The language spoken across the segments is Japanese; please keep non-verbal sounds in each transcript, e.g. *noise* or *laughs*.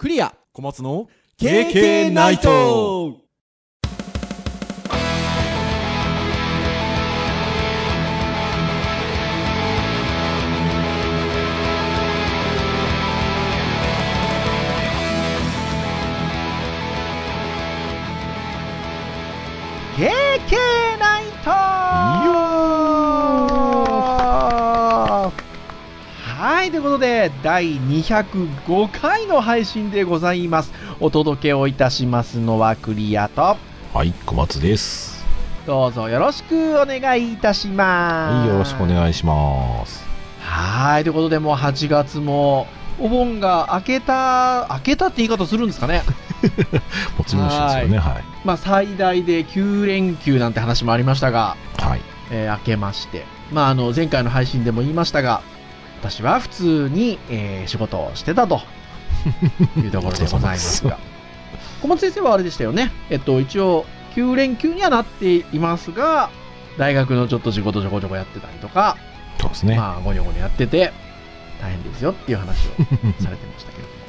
クリア。小松の KK ナイトことで、第205回の配信でございます。お届けをいたしますのはクリアと、はい小松ですどうぞよろしくお願いいたします。はいよろしくお願いしますはい、ということで、もう8月も、お盆が明けた、明けたって言い方するんですかね？*laughs* もちろんですよねはいまあ、最大で9連休なんて話もありましたが、はいえー明けまして、まあ、あの前回の配信でも言いましたが、私は普通に、えー仕事をしてたと。*laughs* いうところでございますが、小松先生はあれでしたよね、えっと、一応、9連休にはなっていますが、大学のちょっと仕事ちょこちょこやってたりとか、そうですね、まあ、ごにょごにょやってて、大変ですよっていう話をされてましたけれど。も。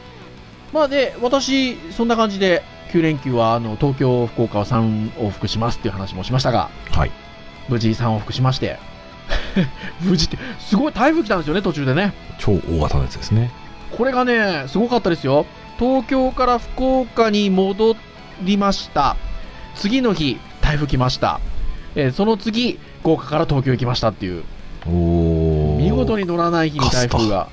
*laughs* まあで、私、そんな感じで、9連休は、あの、東京、福岡を3往復しますっていう話もしましたが、はい。無事3往復しまして、*laughs* 無事って、すごい台風来たんですよね、途中でね。超大型のやつですねこれがね、すごかったですよ。東京から福岡に戻りました。次の日、台風来ました。えーその次、福岡から東京行きましたっていう、見事に乗らない日に台風が、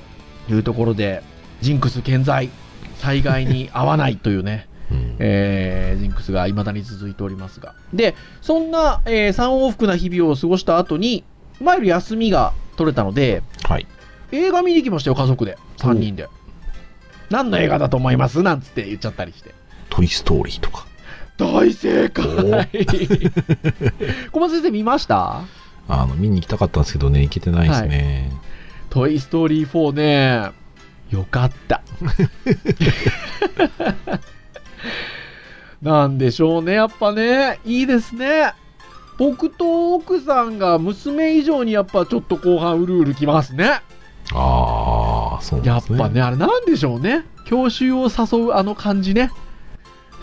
いうところで、ジンクス健在、災害に遭わないというね、*laughs* うんえージンクスが未だに続いておりますが。で、そんな、え3往復な日々を過ごした後に、いわゆる休みが取れたので、はい。映画見に行きましたよ、家族で。3人で。何の映画だと思います？なんつって言っちゃったりして。トイ・ストーリーとか。大正解。*laughs* 小松先生見ました？あの見に行きたかったんですけどね行けてないですね、トイ・ストーリー4ね、よかった。*laughs* なんでしょうね、やっぱね、いいですね。僕と奥さんが娘以上にやっぱちょっと後半うるうるきますね。ああそうですねやっぱね、あれなんでしょうね。教習を誘うあの感じね。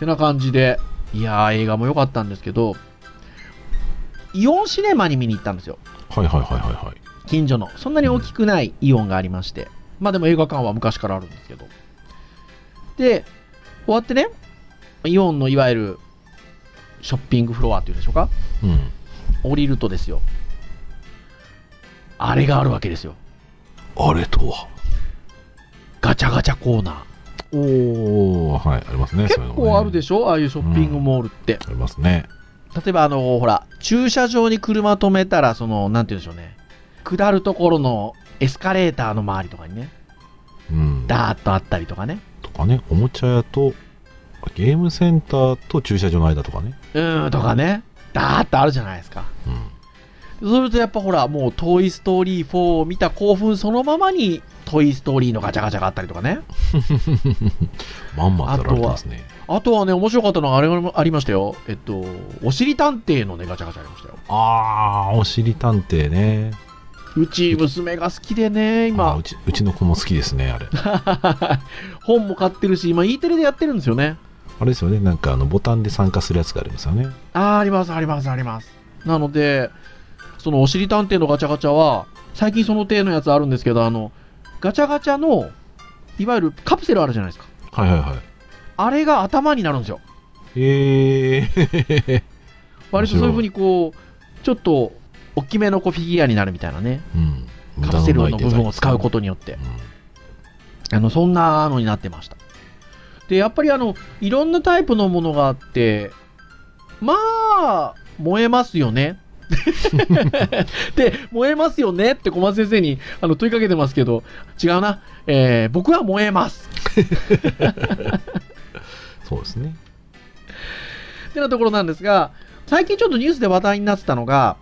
てな感じで、いやー映画も良かったんですけど、イオンシネマに見に行ったんですよ。はいはいはいはいはい近所の。そんなに大きくないイオンがありまして。まあでも映画館は昔からあるんですけど。で、終わってね、イオンのいわゆるショッピングフロアっていうんでしょうか？うん降りるとですよ。あれがあるわけですよ。あれとは？ガチャガチャコーナおおはいありますねー。結構あるでししょ？ああいうショッピングモールって。ありますね例えばあの、ほら、駐車場に車止めたら、その、なんて言うんでしょうね。下るところのエスカレーターの周りとかにね、うんダーッとあったりとかね。とかねおもちゃ屋とゲームセンターと駐車場の間とかねうーん、とかね。ダーッとあるじゃないですか。うんそれとやっぱほら、もうトイ・ストーリー4を見た興奮そのままに、トイ・ストーリーのガチャガチャがあったりとかね。*laughs* まんまとやられてますねあとはね、面白かったのがあれもありましたよ。えっと、おしり探偵のね、ガチャガチャありましたよ。ああおしり探偵ねうち娘が好きでね、あ今う。ちうちの子も好きですねあれ *laughs* 本も買ってるし、今 E テレでやってるんですよね。あれですよねなんかあのボタンで参加するやつがありますよねあー、あります、あります、あります。なので、そのおしり探偵のガチャガチャは、最近その手のやつあるんですけど、あの、ガチャガチャの、いわゆるカプセルあるじゃないですか。はいはいはいあれが頭になるんですよ。ええ *laughs* 割とそういう風にこう、ちょっと、大きめのこうフィギュアになるみたいなね。うんカプセルの部分を使うことによって。あの、そんなのになってました。で、やっぱりあの、いろんなタイプのものがあって、まあ、燃えますよね。で、燃えますよねって小松先生にあの問いかけてますけど、違うな。えー僕は燃えます。そうですねってなところなんですが、最近ちょっとニュースで話題になってたのが、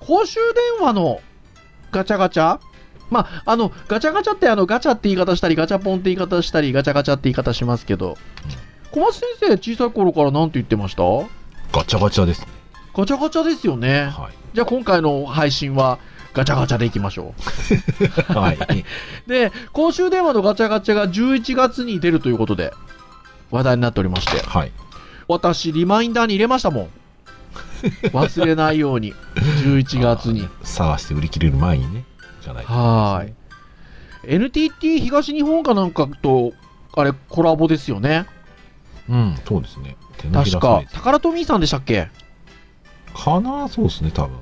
公衆電話のガチャガチャまあ、あの、ガチャガチャってあの、ガチャって言い方したり、ガチャポンって言い方したり、ガチャガチャって言い方しますけど、小松先生、小さい頃から何て言ってました？ガチャガチャですねガチャガチャですよね。はいじゃあ今回の配信は、ガチャガチャでいきましょ *laughs* はい。う。*laughs* で、公衆電話のガチャガチャが11月に出るということで、話題になっておりまして、はい。私、リマインダーに入れましたもん。*laughs* 忘れないように、11月に。探して売り切れる前にね。じゃないい。NTT 東日本かなんかと、あれ、コラボですよね。うん、そうですね。確かタカラトミーさんでしたっけ？かな？そうですね、多分。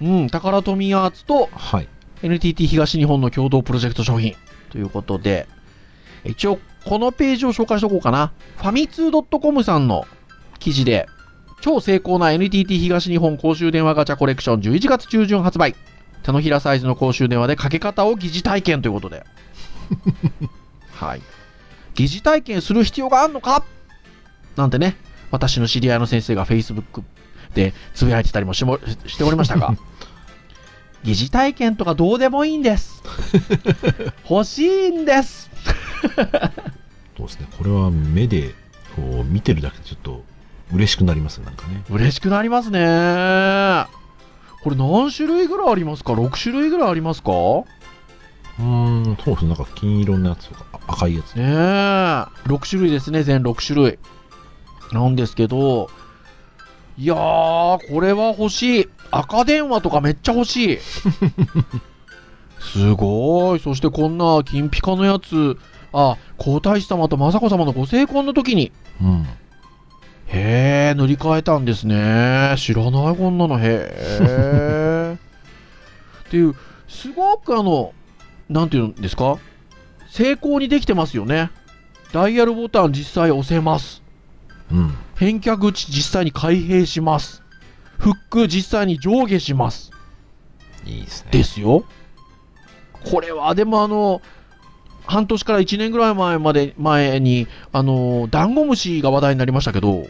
うん、タカラトミーアーツとはい。NTT 東日本の共同プロジェクト商品ということで、一応このページを紹介しておこうかな。ファミツー .com さんの記事で、超成功な NTT 東日本公衆電話ガチャコレクション11月中旬発売。手のひらサイズの公衆電話でかけ方を疑似体験ということで。*laughs* はい。疑似体験する必要があるのか？なんてね、私の知り合いの先生が Facebook でつぶやいてたりもしもしておりましたが、*laughs* 疑似体験とかどうでもいいんです。欲しいんです。*laughs* そうですね。これは目で、こう、見てるだけでちょっと嬉しくなりますね、なんかね。嬉しくなりますね。これ何種類ぐらいありますか ?6 種類ぐらいありますか？うーん、そうですね。なんか金色のやつとか、あ赤いやつ。ねえ。6種類ですね、全6種類。なんですけど、いやー、これは欲しい。赤電話とかめっちゃ欲しい。*laughs* すごい。そしてこんな金ピカのやつ、あ、皇太子様と雅子様のご成婚の時に、うん。へえ、塗り替えたんですね。知らない、こんなの。へえ。*laughs* っていう、すごくあの、なんていうんですか？成功にできてますよね。ダイヤルボタン実際押せます。うん。返却口実際に開閉します。フック実際に上下します。いいですね。ですよ。これはでもあの、半年から1年ぐらい前まで、前に、あの、ダンゴムシが話題になりましたけど、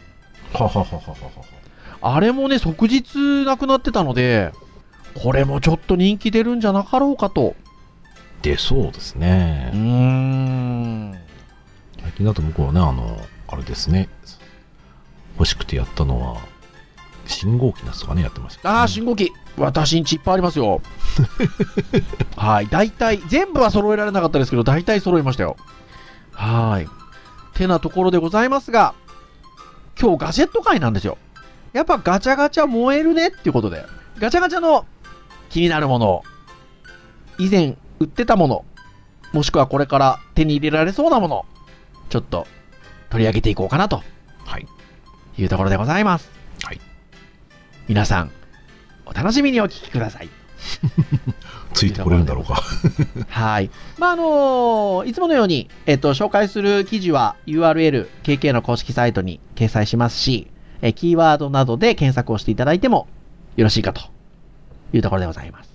ははははははは。あれもね、即日なくなってたので、これもちょっと人気出るんじゃなかろうかと。出そうですうーね。ん。最近だと僕はね、あの、あれですね。欲しくてやったのは、信号機のやつとかね、やってました、ああ、信号機。私んちいっぱいありますよ。*laughs* はい。大体、全部は揃えられなかったですけど、大体揃いましたよ。はい。てなところでございますが、今日ガジェット会なんですよ。やっぱガチャガチャ燃えるねっていうことで、ガチャガチャの気になるもの、以前売ってたもの、もしくはこれから手に入れられそうなもの、ちょっと取り上げていこうかなとはい。いうところでございます。はい。皆さん、お楽しみにお聞きください。*laughs* ついてこれるんだろうか。*laughs* はい。まあ、あのいつものように、えっと、紹介する記事は URL、KK の公式サイトに掲載しますし、えキーワードなどで検索をしていただいてもよろしいかというところでございます。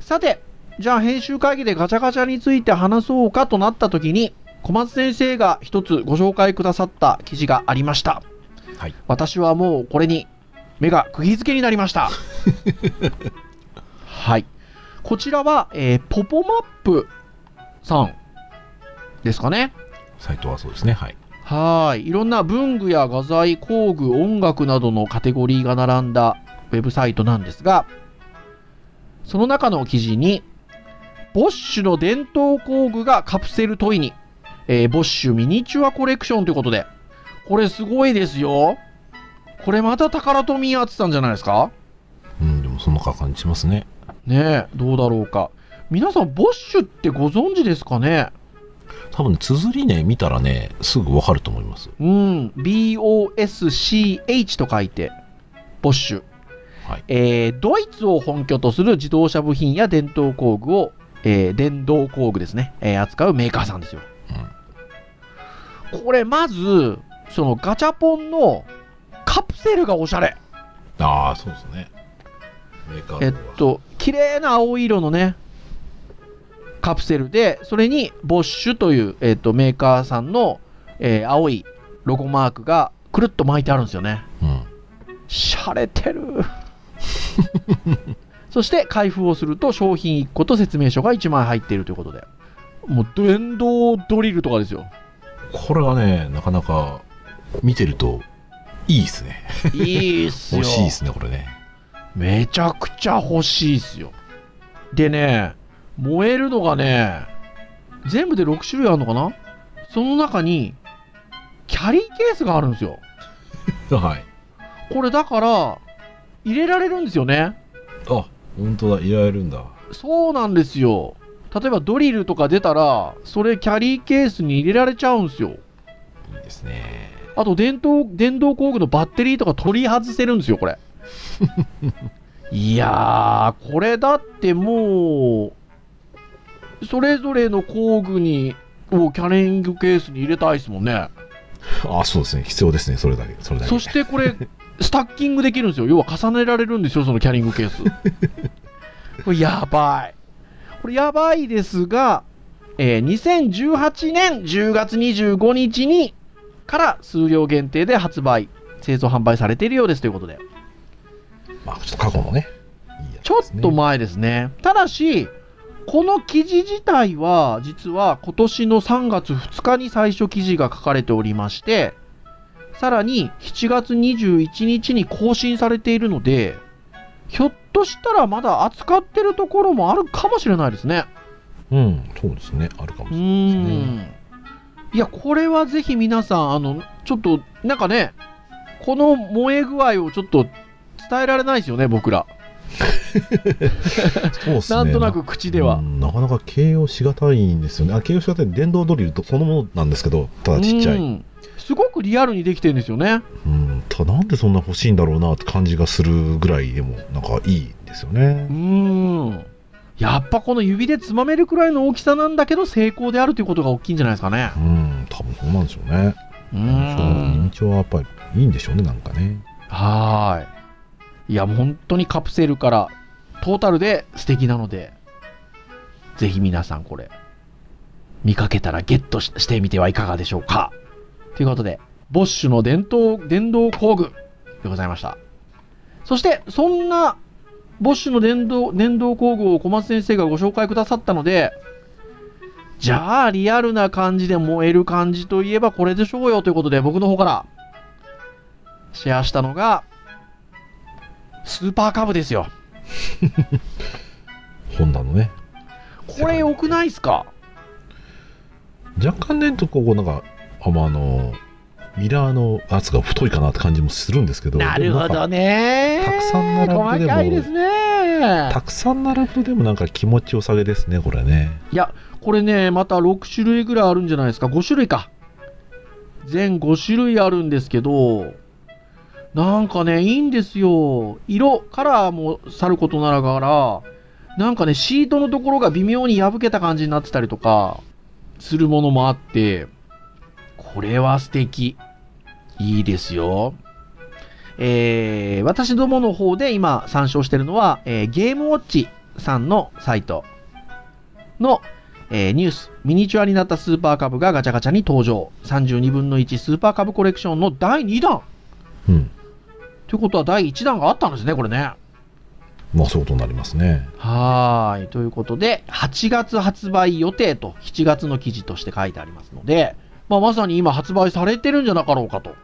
さて、じゃあ編集会議でガチャガチャについて話そうかとなった時に、小松先生が一つご紹介くださった記事がありました。はい。私はもうこれに目が釘付けになりました。*laughs* はい。こちらは、えーポポマップさんですかね。サイトはそうですね。はい。はい。いろんな文具や画材、工具、音楽などのカテゴリーが並んだウェブサイトなんですが、その中の記事に、ボッシュの伝統工具がカプセルトイに、えーボッシュミニチュアコレクションということで、これすごいですよ。これまた宝富やってたんじゃないですか？うん、でもそんな感じしますね。ねえ、どうだろうか。皆さん、ボッシュってご存知ですかね？多分ね、綴りね、見たらね、すぐわかると思います。うん、BOSCH と書いて、ボッシュ。はい。えードイツを本拠とする自動車部品や伝統工具を、えー電動工具ですね、えー扱うメーカーさんですよ。これ、まず、そのガチャポンのカプセルがおしゃれ。ああ、そうですね。メーカーえっと、綺麗な青色のね、カプセルで、それにボッシュという、えっと、メーカーさんの、えー青いロゴマークがくるっと巻いてあるんですよね。うん。しゃれてる。*laughs* そして開封をすると商品1個と説明書が1枚入っているということで。もう電動ドリルとかですよ。これはね、なかなか見てるといいですね。いいっすよ。欲しいですね、これね。めちゃくちゃ欲しいっすよ。でね、燃えるのがね、全部で6種類あるのかな？その中に、キャリーケースがあるんですよ。*laughs* はい。これだから、入れられるんですよね。あ、本当だ、入れられるんだ。そうなんですよ。例えばドリルとか出たら、それキャリーケースに入れられちゃうんですよ。いいですね。あと電動、電動工具のバッテリーとか取り外せるんですよ、これ。*laughs* いやー、これだってもう、それぞれの工具に、をキャリングケースに入れたいですもんね。あ、そうですね。必要ですね。それだけ。それだけ。そしてこれ、スタッキングできるんですよ。要は重ねられるんですよ、そのキャリングケース。*laughs* これやばい。これやばいですが、えー2018年10月25日にから数量限定で発売、製造販売されているようですということで。まあ、ちょっと過去のね。いいやつちょっと前ですね。ただし、この記事自体は、実は今年の3月2日に最初記事が書かれておりまして、さらに7月21日に更新されているので、ひょっとしたらまだ扱ってるところもあるかもしれないですね。うん、そうですね。あるかもうしれないですーね。ん。いや、これはぜひ皆さん、あの、ちょっと、なんかね、この燃え具合をちょっと伝えられないですよね、僕ら。そうですね。なんとなく口ではう。んなかなか形容しがたいんですよね。あ、形容しがたい電動ドリルとそのものなんですけど、ただちっちゃい。うんすごくリアルにできてるんですよね。うん、ただなんでそんな欲しいんだろうなって感じがするぐらいでも、なんかいいですよねう。ーん。やっぱこの指でつまめるくらいの大きさなんだけど成功であるということが大きいんじゃないですかね。うん、多分そうなんでしょうね。う認ん。知はやっぱりいいんでしょうね、なんかね。はーい。いや、もう本当にカプセルからトータルで素敵なので、ぜひ皆さんこれ、見かけたらゲットししてみてはいかがでしょうか。ということで、ボッシュの伝統、電動工具でございました。そして、そんな、ボッシュの電動、電動工具を小松先生がご紹介くださったので、じゃあ、リアルな感じで燃える感じといえばこれでしょうよということで、僕の方から、シェアしたのが、スーパーカブですよ。ホンダのね。これ良くないっすか？若干ね、とこう、なんか、あまあ、あの、ミラーの圧が太いかなって感じもするんですけど。なるほどね。ね。たくさん並ぶとでも細かいですね。たくさん並ぶとでもなんか気持ちよさげですね、これね。いや、これね、また6種類ぐらいあるんじゃないですか。5種類か。全5種類あるんですけど、なんかね、いいんですよ。色、カラーもさることならがら、なんかね、シートのところが微妙に破けた感じになってたりとか、するものもあって、これは素敵。いいですよ。えー、私どもの方で今参照してるのは、えーゲームウォッチさんのサイトの、えーニュース、ミニチュアになったスーパーカブがガチャガチャに登場。32分の1スーパーカブコレクションの第2弾うん。ということは第1弾があったんですね、これね。まあそうとになりますね。はーい。ということで、8月発売予定と7月の記事として書いてありますので、まあ、まさに今発売されてるんじゃなかろうかと。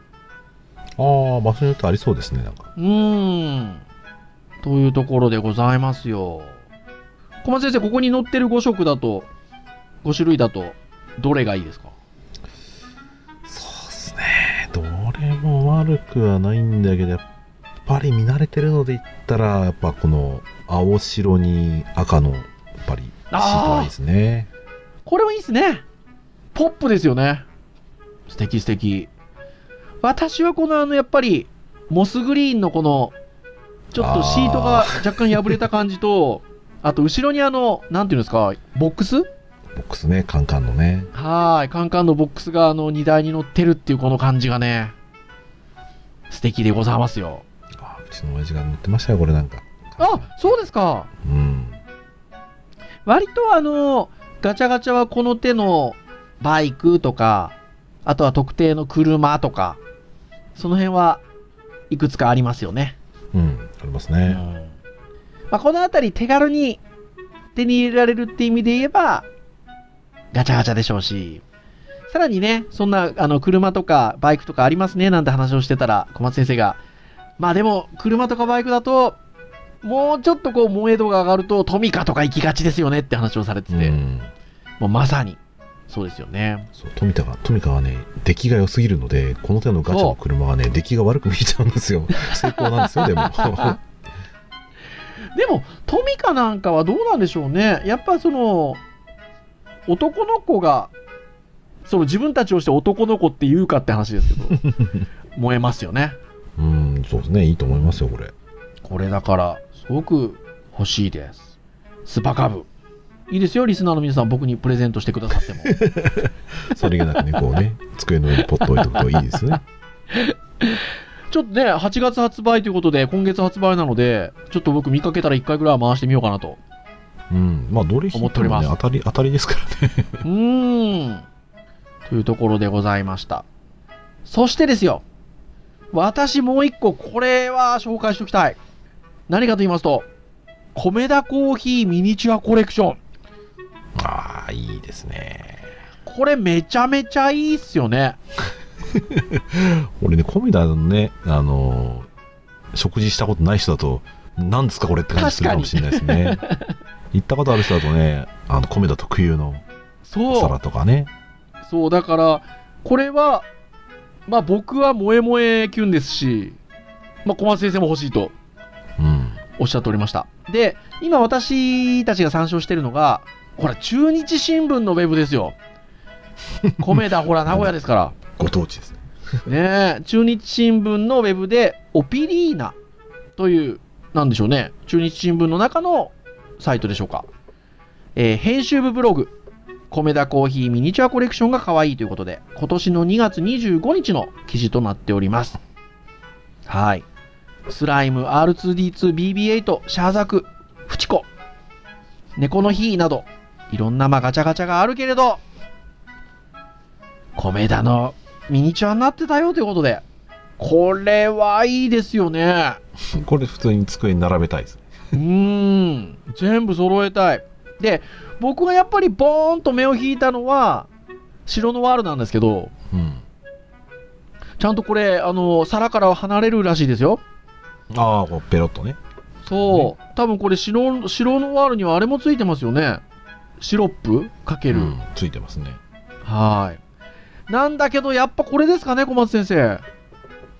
ああ、場所によってありそうですね、なんか。うーん。というところでございますよ。小松先生、ここに載ってる5色だと、5種類だと、どれがいいですか？そうですね。どれも悪くはないんだけど、やっぱり見慣れてるので言ったら、やっぱこの青白に赤の、やっぱりシートがいいですね。これもいいですね。ポップですよね。素敵素敵。私はこのあの、やっぱり、モスグリーンのこの、ちょっとシートが若干破れた感じと、*laughs* あと後ろにあの、なんていうんですか、ボックス？ボックスね、カンカンのね。はーい、カンカンのボックスがあの荷台に乗ってるっていうこの感じがね、素敵でございますよ。あうちの親父が乗ってましたよ、これなんか。あ、そうですか。うん。割とあの、ガチャガチャはこの手のバイクとか、あとは特定の車とか、その辺はいくつかありますよね。うん、ありますうん。ね。まあ、このあたり手軽に手に入れられるって意味で言えば、ガチャガチャでしょうし、さらにね、そんなあの車とかバイクとかありますねなんて話をしてたら、小松先生が、まあでも、車とかバイクだと、もうちょっとこう、萌え度が上がると、トミカとか行きがちですよねって話をされてて、うん。もうまさに、そうですよね。そう富田が富田はね出来が良すぎるのでこの手のガチャの車はね出来が悪く見えちゃうんですよ *laughs* 成功なんですよでもでも、トミカなんかはどうなんでしょうね。やっぱその、男の子が、その自分たちをして男の子って言うかって話ですけど、*laughs* 燃えますよね。うんそうですねいいと思いますよこれこれだから、すごく欲しいです。スパカブ。いいですよ、リスナーの皆さん、僕にプレゼントしてくださっても。*laughs* それがなくねこうね机の上にポッと置いとくといいですね *laughs* ちょっとね、8月発売ということで、今月発売なので、ちょっと僕見かけたら1回ぐらいは回してみようかなと。うんまあどれ引いてもね思当たり当たりですからね *laughs* うーん。というところでございました。そしてですよ、私もう一個、これは紹介しておきたい。何かと言いますと、米田コーヒーミニチュアコレクション。ああいいですねこれめちゃめちゃいいっすよね。*laughs* 俺ねコメダのねあの食事したことない人だと何ですかこれって感じするかもしれないですね *laughs* 行ったことある人だとねあのコメダ特有のおそう。皿とかねそう、だから、これは、まあ僕は萌え萌えキュンですし、まあ小松先生も欲しいとうんおっしゃっておりました。で、今私たちが参照してるのが、ほら、中日新聞のウェブですよ。*laughs* 米田、ほら、名古屋ですかご当地ですね中日新聞のウェブで、オピリーナという、なんでしょうね、中日新聞の中のサイトでしょうか。えー編集部ブログ、米田コーヒーミニチュアコレクションが可愛いということで、今年の2月25日の記事となっております。はい。スライム、R2D2、BB8、シャーザク、フチコ、猫の日など、いろんなまあガチャガチャがあるけれど、米田のミニチュアになってたよということで、これはいいですよね。*laughs* これ普通に机に並べたいですねうーん、全部揃えたい。で、僕がやっぱりボーンと目を引いたのは、白のワールなんですけど、うんちゃんとこれ、あの、皿からは離れるらしいですよ。ああペロッとねそう。多分これ白、白のワールにはあれもついてますよね。シロップかける。うんついてますねはい。なんだけど、やっぱこれですかね、小松先生。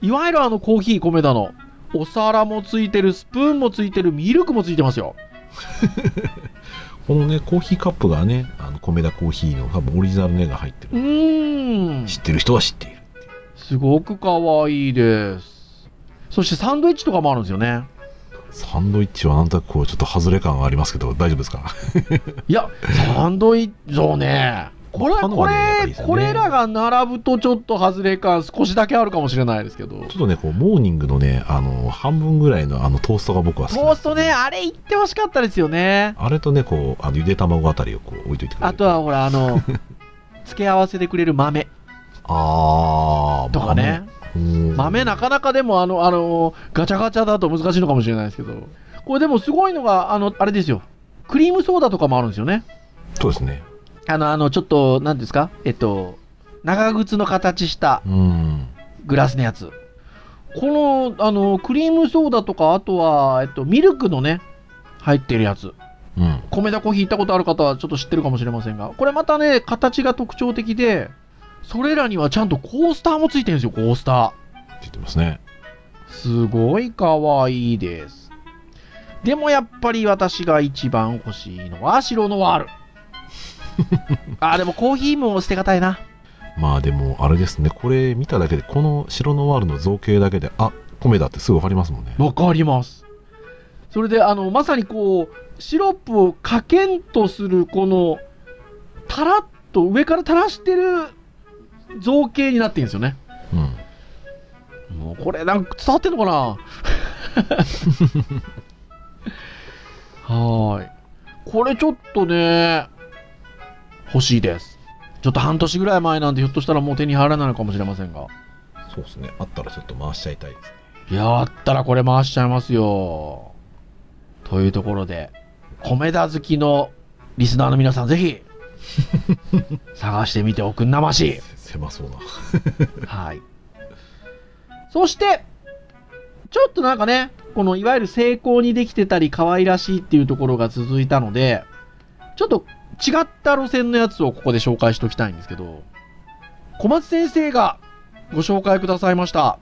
いわゆるあのコーヒー米田の。お皿もついてる、スプーンもついてる、ミルクもついてますよ。*laughs* このねコーヒーカップがねあの米田コーヒーの多分オリジナルの絵が入ってうるーん。知ってる人は知っているすごく可愛いです。そしてサンドイッチとかもあるんですよね。サンドイッチはなんとなくこうちょっと外れ感がありますけど大丈夫ですか？*laughs* いや、サンドイッチ、そうね。これ、こ他のがねやっぱりいいれ、これらが並ぶとちょっと外れ感少しだけあるかもしれないですけど。ちょっとねこうモーニングのねあの半分ぐらいのあのトーストが僕は好きトーストね、あれ言ってほしかったですよね。あれとねこうあのゆで卵あたりをこう置いといてくれるあとはほら、あの、*laughs* 付け合わせてくれる豆あーとかね。豆豆なかなかでもあの、あの、ガチャガチャだと難しいのかもしれないですけど。これでもすごいのが、あの、あれですよ。クリームソーダとかもあるんですよね。そうですねあの、あの、ちょっと、なんですか？えっと、長靴の形したうんグラスのやつ。この、あの、クリームソーダとか、あとは、えっと、ミルクのね、入ってるやつ。うん米田コーヒー行ったことある方はちょっと知ってるかもしれませんが、これまたね、形が特徴的で、それらにはちゃんとコースターもついてるんですよ、コースタついてますねー。すごい可愛いです。でもやっぱり私が一番欲しいのは白ノワール。*laughs* あ、でもコーヒーも捨てがたいな。まあでもあれですねこれ見ただけでこの白ノワールの造形だけであ米だってすぐ分かりますもんねわかります。それで、あの、まさにこう、シロップをかけんとする、この、たらっと上から垂らしてる造形になってるんですよね。うんもうこれなんか伝わってんのかな？*laughs* はーい。これちょっとね、欲しいです。ちょっと半年ぐらい前なんでひょっとしたらもう手に入らないのかもしれませんが。そうですねあったらちょっと回しちゃいたいですねいやあったらこれ回しちゃいますよ。というところで、米田好きのリスナーの皆さんぜひ、*laughs* 探してみておくんなまし。狭そうな *laughs* はい。そして、ちょっとなんかね、このいわゆる成功にできてたり可愛らしいっていうところが続いたので、ちょっと違った路線のやつをここで紹介しておきたいんですけど、小松先生がご紹介くださいました。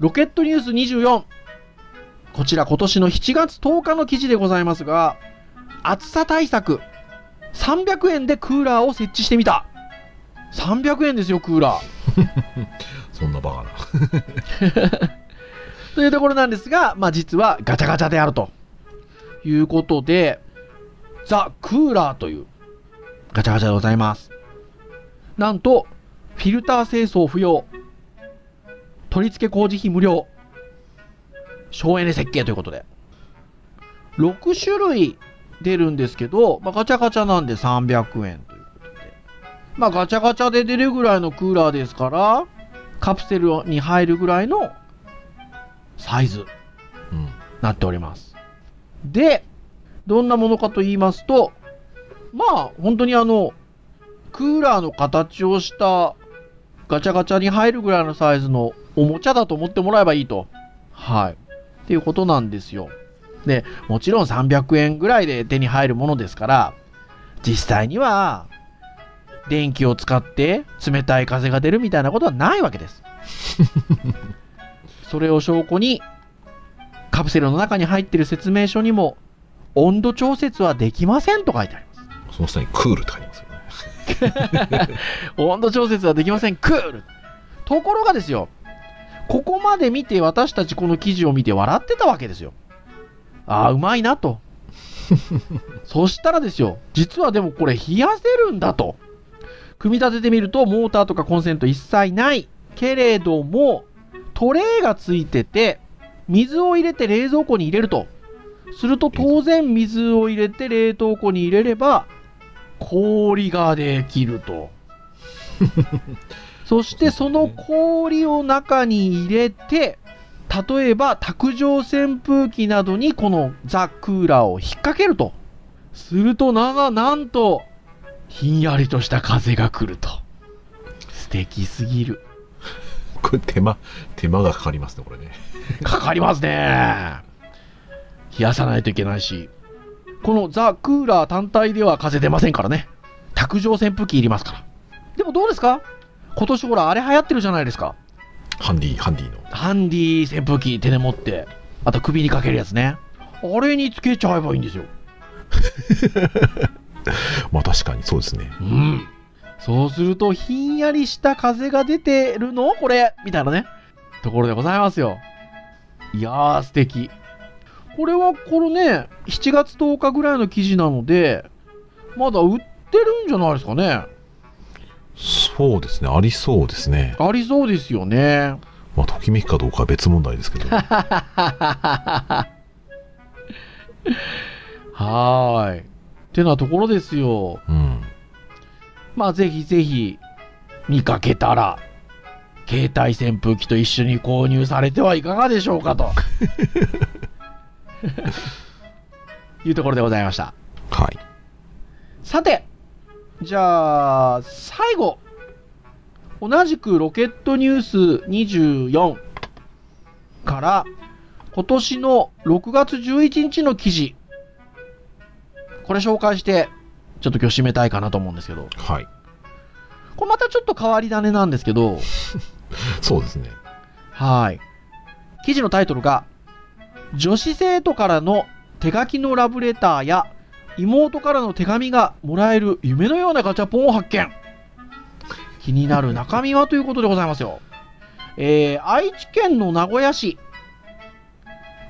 ロケットニュース24。こちら今年の7月10日の記事でございますが、暑さ対策。300円でクーラーを設置してみた。300円ですよ、クーラー。*laughs* そんなバカな。*laughs* というところなんですが、まあ実はガチャガチャであるということで、ザ・クーラーというガチャガチャでございます。なんと、フィルター清掃不要、取り付け工事費無料、省エネ設計ということで、6種類出るんですけど、まあ、ガチャガチャなんで300円ということで、まあガチャガチャで出るぐらいのクーラーですから、カプセルに入るぐらいのサイズうん。なっております。で、どんなものかと言いますと、まあ、本当にあの、クーラーの形をしたガチャガチャに入るぐらいのサイズのおもちゃだと思ってもらえばいいと。はい。っていうことなんですよ。で、もちろん300円ぐらいで手に入るものですから、実際には、電気を使って冷たい風が出るみたいなことはないわけです。*laughs* それを証拠に、カプセルの中に入っている説明書にも、温度調節はできませんと書いてあります。その下にクールって書いてますよね。*laughs* 温度調節はできません。クールところがですよ、ここまで見て私たちこの記事を見て笑ってたわけですよ。ああ、うまいなと。*laughs* そしたらですよ、実はでもこれ冷やせるんだと。組み立ててみるとモーターとかコンセント一切ない。けれども、トレーがついてて、水を入れて冷蔵庫に入れると。すると当然水を入れて冷凍庫に入れれば、氷ができると。*laughs* そしてその氷を中に入れて、例えば卓上扇風機などにこのザ・クーラーを引っ掛けると。するとな、なんと、ひんやりとした風が来ると。素敵すぎる。これ手間、手間がかかりますね、これね。かかりますね。冷やさないといけないし。このザ・クーラー単体では風出ませんからね。卓上扇風機いりますから。でもどうですか？今年ほら、あれ流行ってるじゃないですか。ハンディ、ハンディの。ハンディ扇風機手で持って、あと首にかけるやつね。あれにつけちゃえばいいんですよ。*laughs* まあ確かにそうですね。うん。そうすると、ひんやりした風が出てるの？これみたいなね。ところでございますよ。いやー、素敵。これは、このね、7月10日ぐらいの記事なので、まだ売ってるんじゃないですかね。そうですね、ありそうですね。ありそうですよね。まあ、ときめきかどうかは別問題ですけど。*laughs* はーい。ってなところですよ。うん。まあ、ぜひぜひ、見かけたら、携帯扇風機と一緒に購入されてはいかがでしょうかと。*laughs* いうところでございました。はい。さて、じゃあ、最後。同じくロケットニュース24から、今年の6月11日の記事。これ紹介して、ちょっと今日締めたいかなと思うんですけど。はい。これまたちょっと変わり種なんですけど、*laughs* そうですね。はい。記事のタイトルが、女子生徒からの手書きのラブレターや妹からの手紙がもらえる夢のようなガチャポンを発見。気になる中身はということでございますよ。えー、愛知県の名古屋市、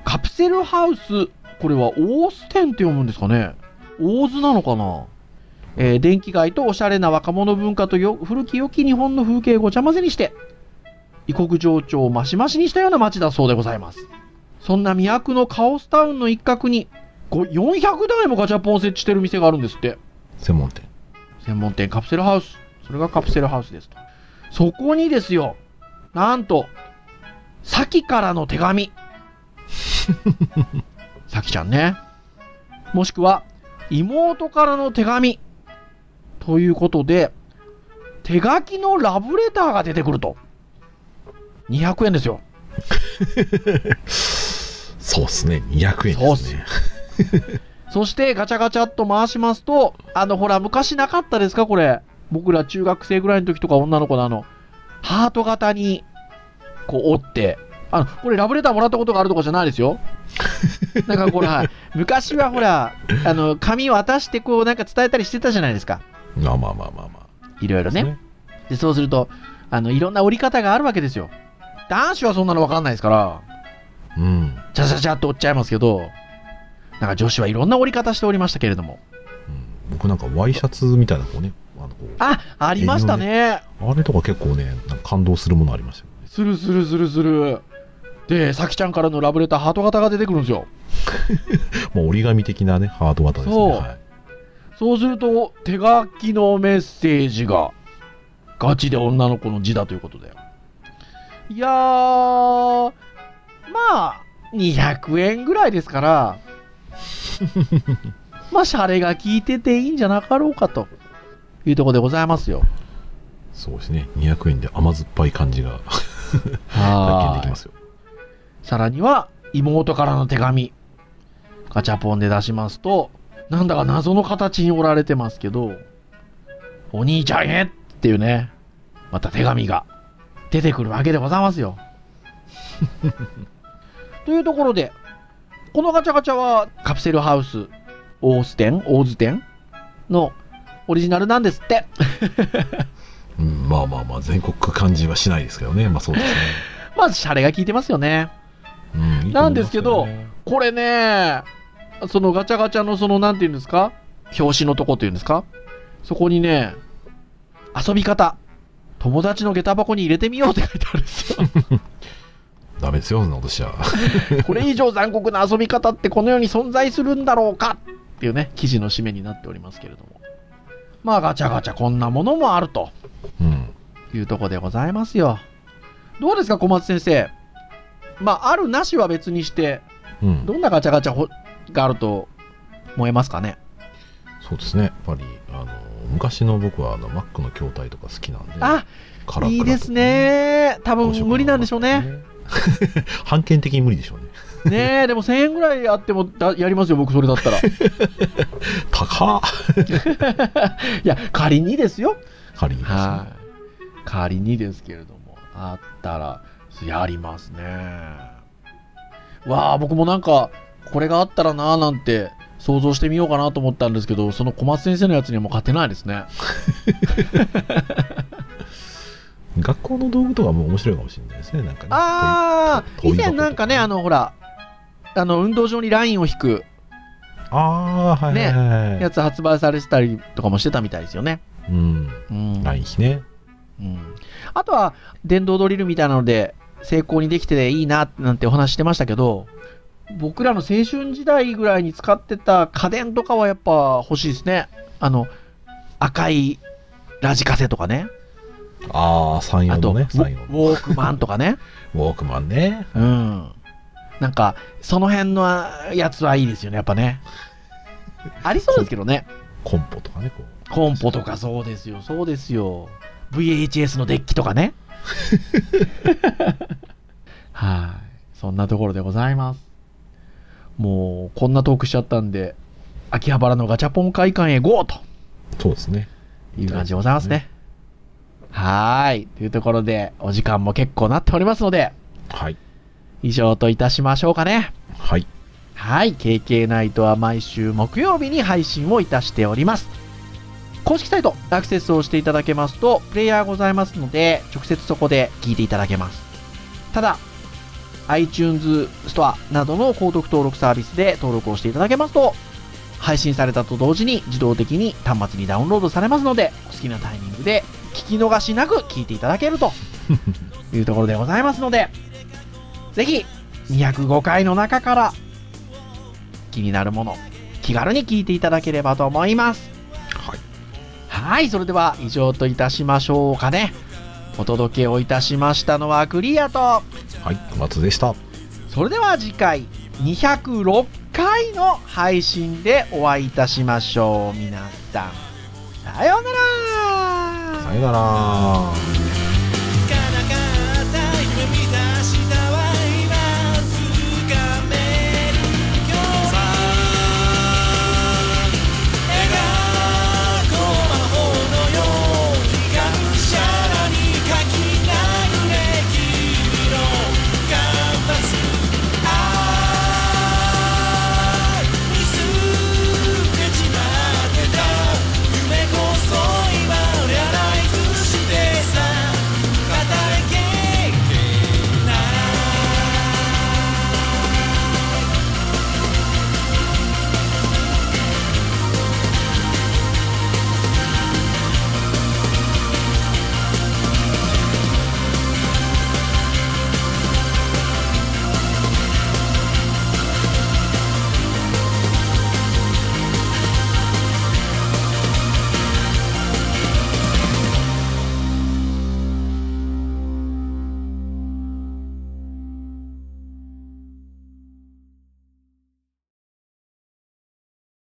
カプセルハウス、これは大須店って読むんですかね大津なのかなえー電気街とおしゃれな若者文化とよ古き良き日本の風景をごちゃ混ぜにして、異国情緒をマシマシにしたような街だそうでございます。そんな魅惑のカオスタウンの一角に、400台もガチャポンを設置してる店があるんですって。専門店。専門店カプセルハウス。それがカプセルハウスですと。そこにですよ、なんと、さきからの手紙。*laughs* さきちゃんね。もしくは、妹からの手紙。ということで、手書きのラブレターが出てくると。200円ですよ。*laughs* そうっすね。200円ですね。そ *laughs* してガチャガチャっと回しますと、あのほら、昔なかったですか、これ。僕ら中学生ぐらいの時とか女の子のあの、ハート型に、こう折って、あの、これラブレターもらったことがあるとかじゃないですよ。*laughs* なんかこれ、はい昔はほら、あの、紙渡してこうなんか伝えたりしてたじゃないですか。まあまあまあまあまあ。いろいろね。で、そうすると、あの、いろんな折り方があるわけですよ。男子はそんなのわかんないですから、うん。チャチャチャっと折っちゃいますけど、なんか女子はいろんな折り方しておりましたけれども。うん僕なんかワイシャツみたいなこうね、あのこうあ、ありましたね。あれとか結構ね、なんか感動するものありましたよね。するするするする。で、さきちゃんからのラブレターハート型が出てくるんですよ。*laughs* まあ折り紙的なね、ハート型ですね。そうはいそうすると、手書きのメッセージが、ガチで女の子の字だということで。いやー、まあ、200円ぐらいですから、*laughs* まあ、シャレが効いてていいんじゃなかろうかというところでございますよ。そうですね。200円で甘酸っぱい感じが体験できますよ。さらには、妹からの手紙。ガチャポンで出しますと、なんだか謎の形に折られてますけど、お兄ちゃんへっていうね、また手紙が出てくるわけでございますよ。*laughs* というところで、このガチャガチャはカプセルハウス、オーステン、オーズ店のオリジナルなんですって。*laughs* うん、まあまあまあ、全国感じはしないですけどね。まあそうですね。*laughs* まず、シャレが効いてますよね。うん、いいなんですけど、これね、そのガチャガチャのその、なんていうんですか？表紙のとこっていうんですか？そこにね、遊び方。友達の下駄箱に入れてみようって書いてあるんですよ。*laughs* ダメですよ、そんなことしちゃ。*laughs* これ以上残酷な遊び方ってこの世に存在するんだろうか？っていうね、記事の締めになっておりますけれども。まあガチャガチャこんなものもあるとうん。いうとこでございますよ。どうですか小松先生？まああるなしは別にして、うん。どんなガチャガチャほがあると思えますかね？そうですね。やっぱり、あの、昔の僕は、あの、Mac の筐体とか好きなんで。あ、いいです。ね。多分無理なんでしょうね。。*laughs* 判権的に無理でしょうね。ねえ、でも1000円ぐらいあってもだやりますよ、僕それだったら。い *laughs* 高っ *laughs* や、仮にですよ。仮にですね。はい。仮にですけれども、あったら、やりますね。わあ、僕もなんか、これがあったらなーなんて想像してみようかなと思ったんですけど、その小松先生のやつにはもう勝てないですね。学校の道具とかも面白いかもしれないですね。なんかね。ああ、以前なんかね、あの、ほら、あの、運動場にラインを引くああ、はいはいはい。やつ発売されてたりとかもしてたみたいですよね。うん。うん。ライン比ね。うん。あとは、電動ドリルみたいなので、成功にできていいな、なんてお話してましたけど、僕らの青春時代ぐらいに使ってた家電とかはやっぱ欲しいですね。あの、赤いラジカセとかね。ああ、三あと、洋のね。ウォ三洋の。ウォークマンとかね。*laughs* ウォークマンね。うん。なんか、その辺のやつはいいですよね、やっぱね。ありそうですけどね。コンポとかね、こう。コンポとかそうですよ、そうですよ。VHS のデッキとかね。*laughs* はい。そんなところでございます。もう、こんなトークしちゃったんで、秋葉原のガチャポン会館へ GO! とそうですね。いう感じでございますね。はーい。というところで、お時間も結構なっておりますので、はい。以上といたしましょうかね。はい。はい。KK ナイトは毎週木曜日に配信をいたしております。公式サイト、アクセスをしていただけますと、プレイヤーございますので、直接そこで聞いていただけます。ただ、iTunes ストアなどの購読登録サービスで登録をしていただけますと、配信されたと同時に自動的に端末にダウンロードされますので、お好きなタイミングで聞き逃しなく聞いていただけると *laughs* いうところでございますので、ぜひ、205回の中から気になるもの、気軽に聞いていただければと思います。はい。はい、それでは以上といたしましょうかね。お届けをいたしましたのはクリアと、はい。松でした。それでは次回206回の配信でお会いいたしましょう。皆さん、さようならないかな。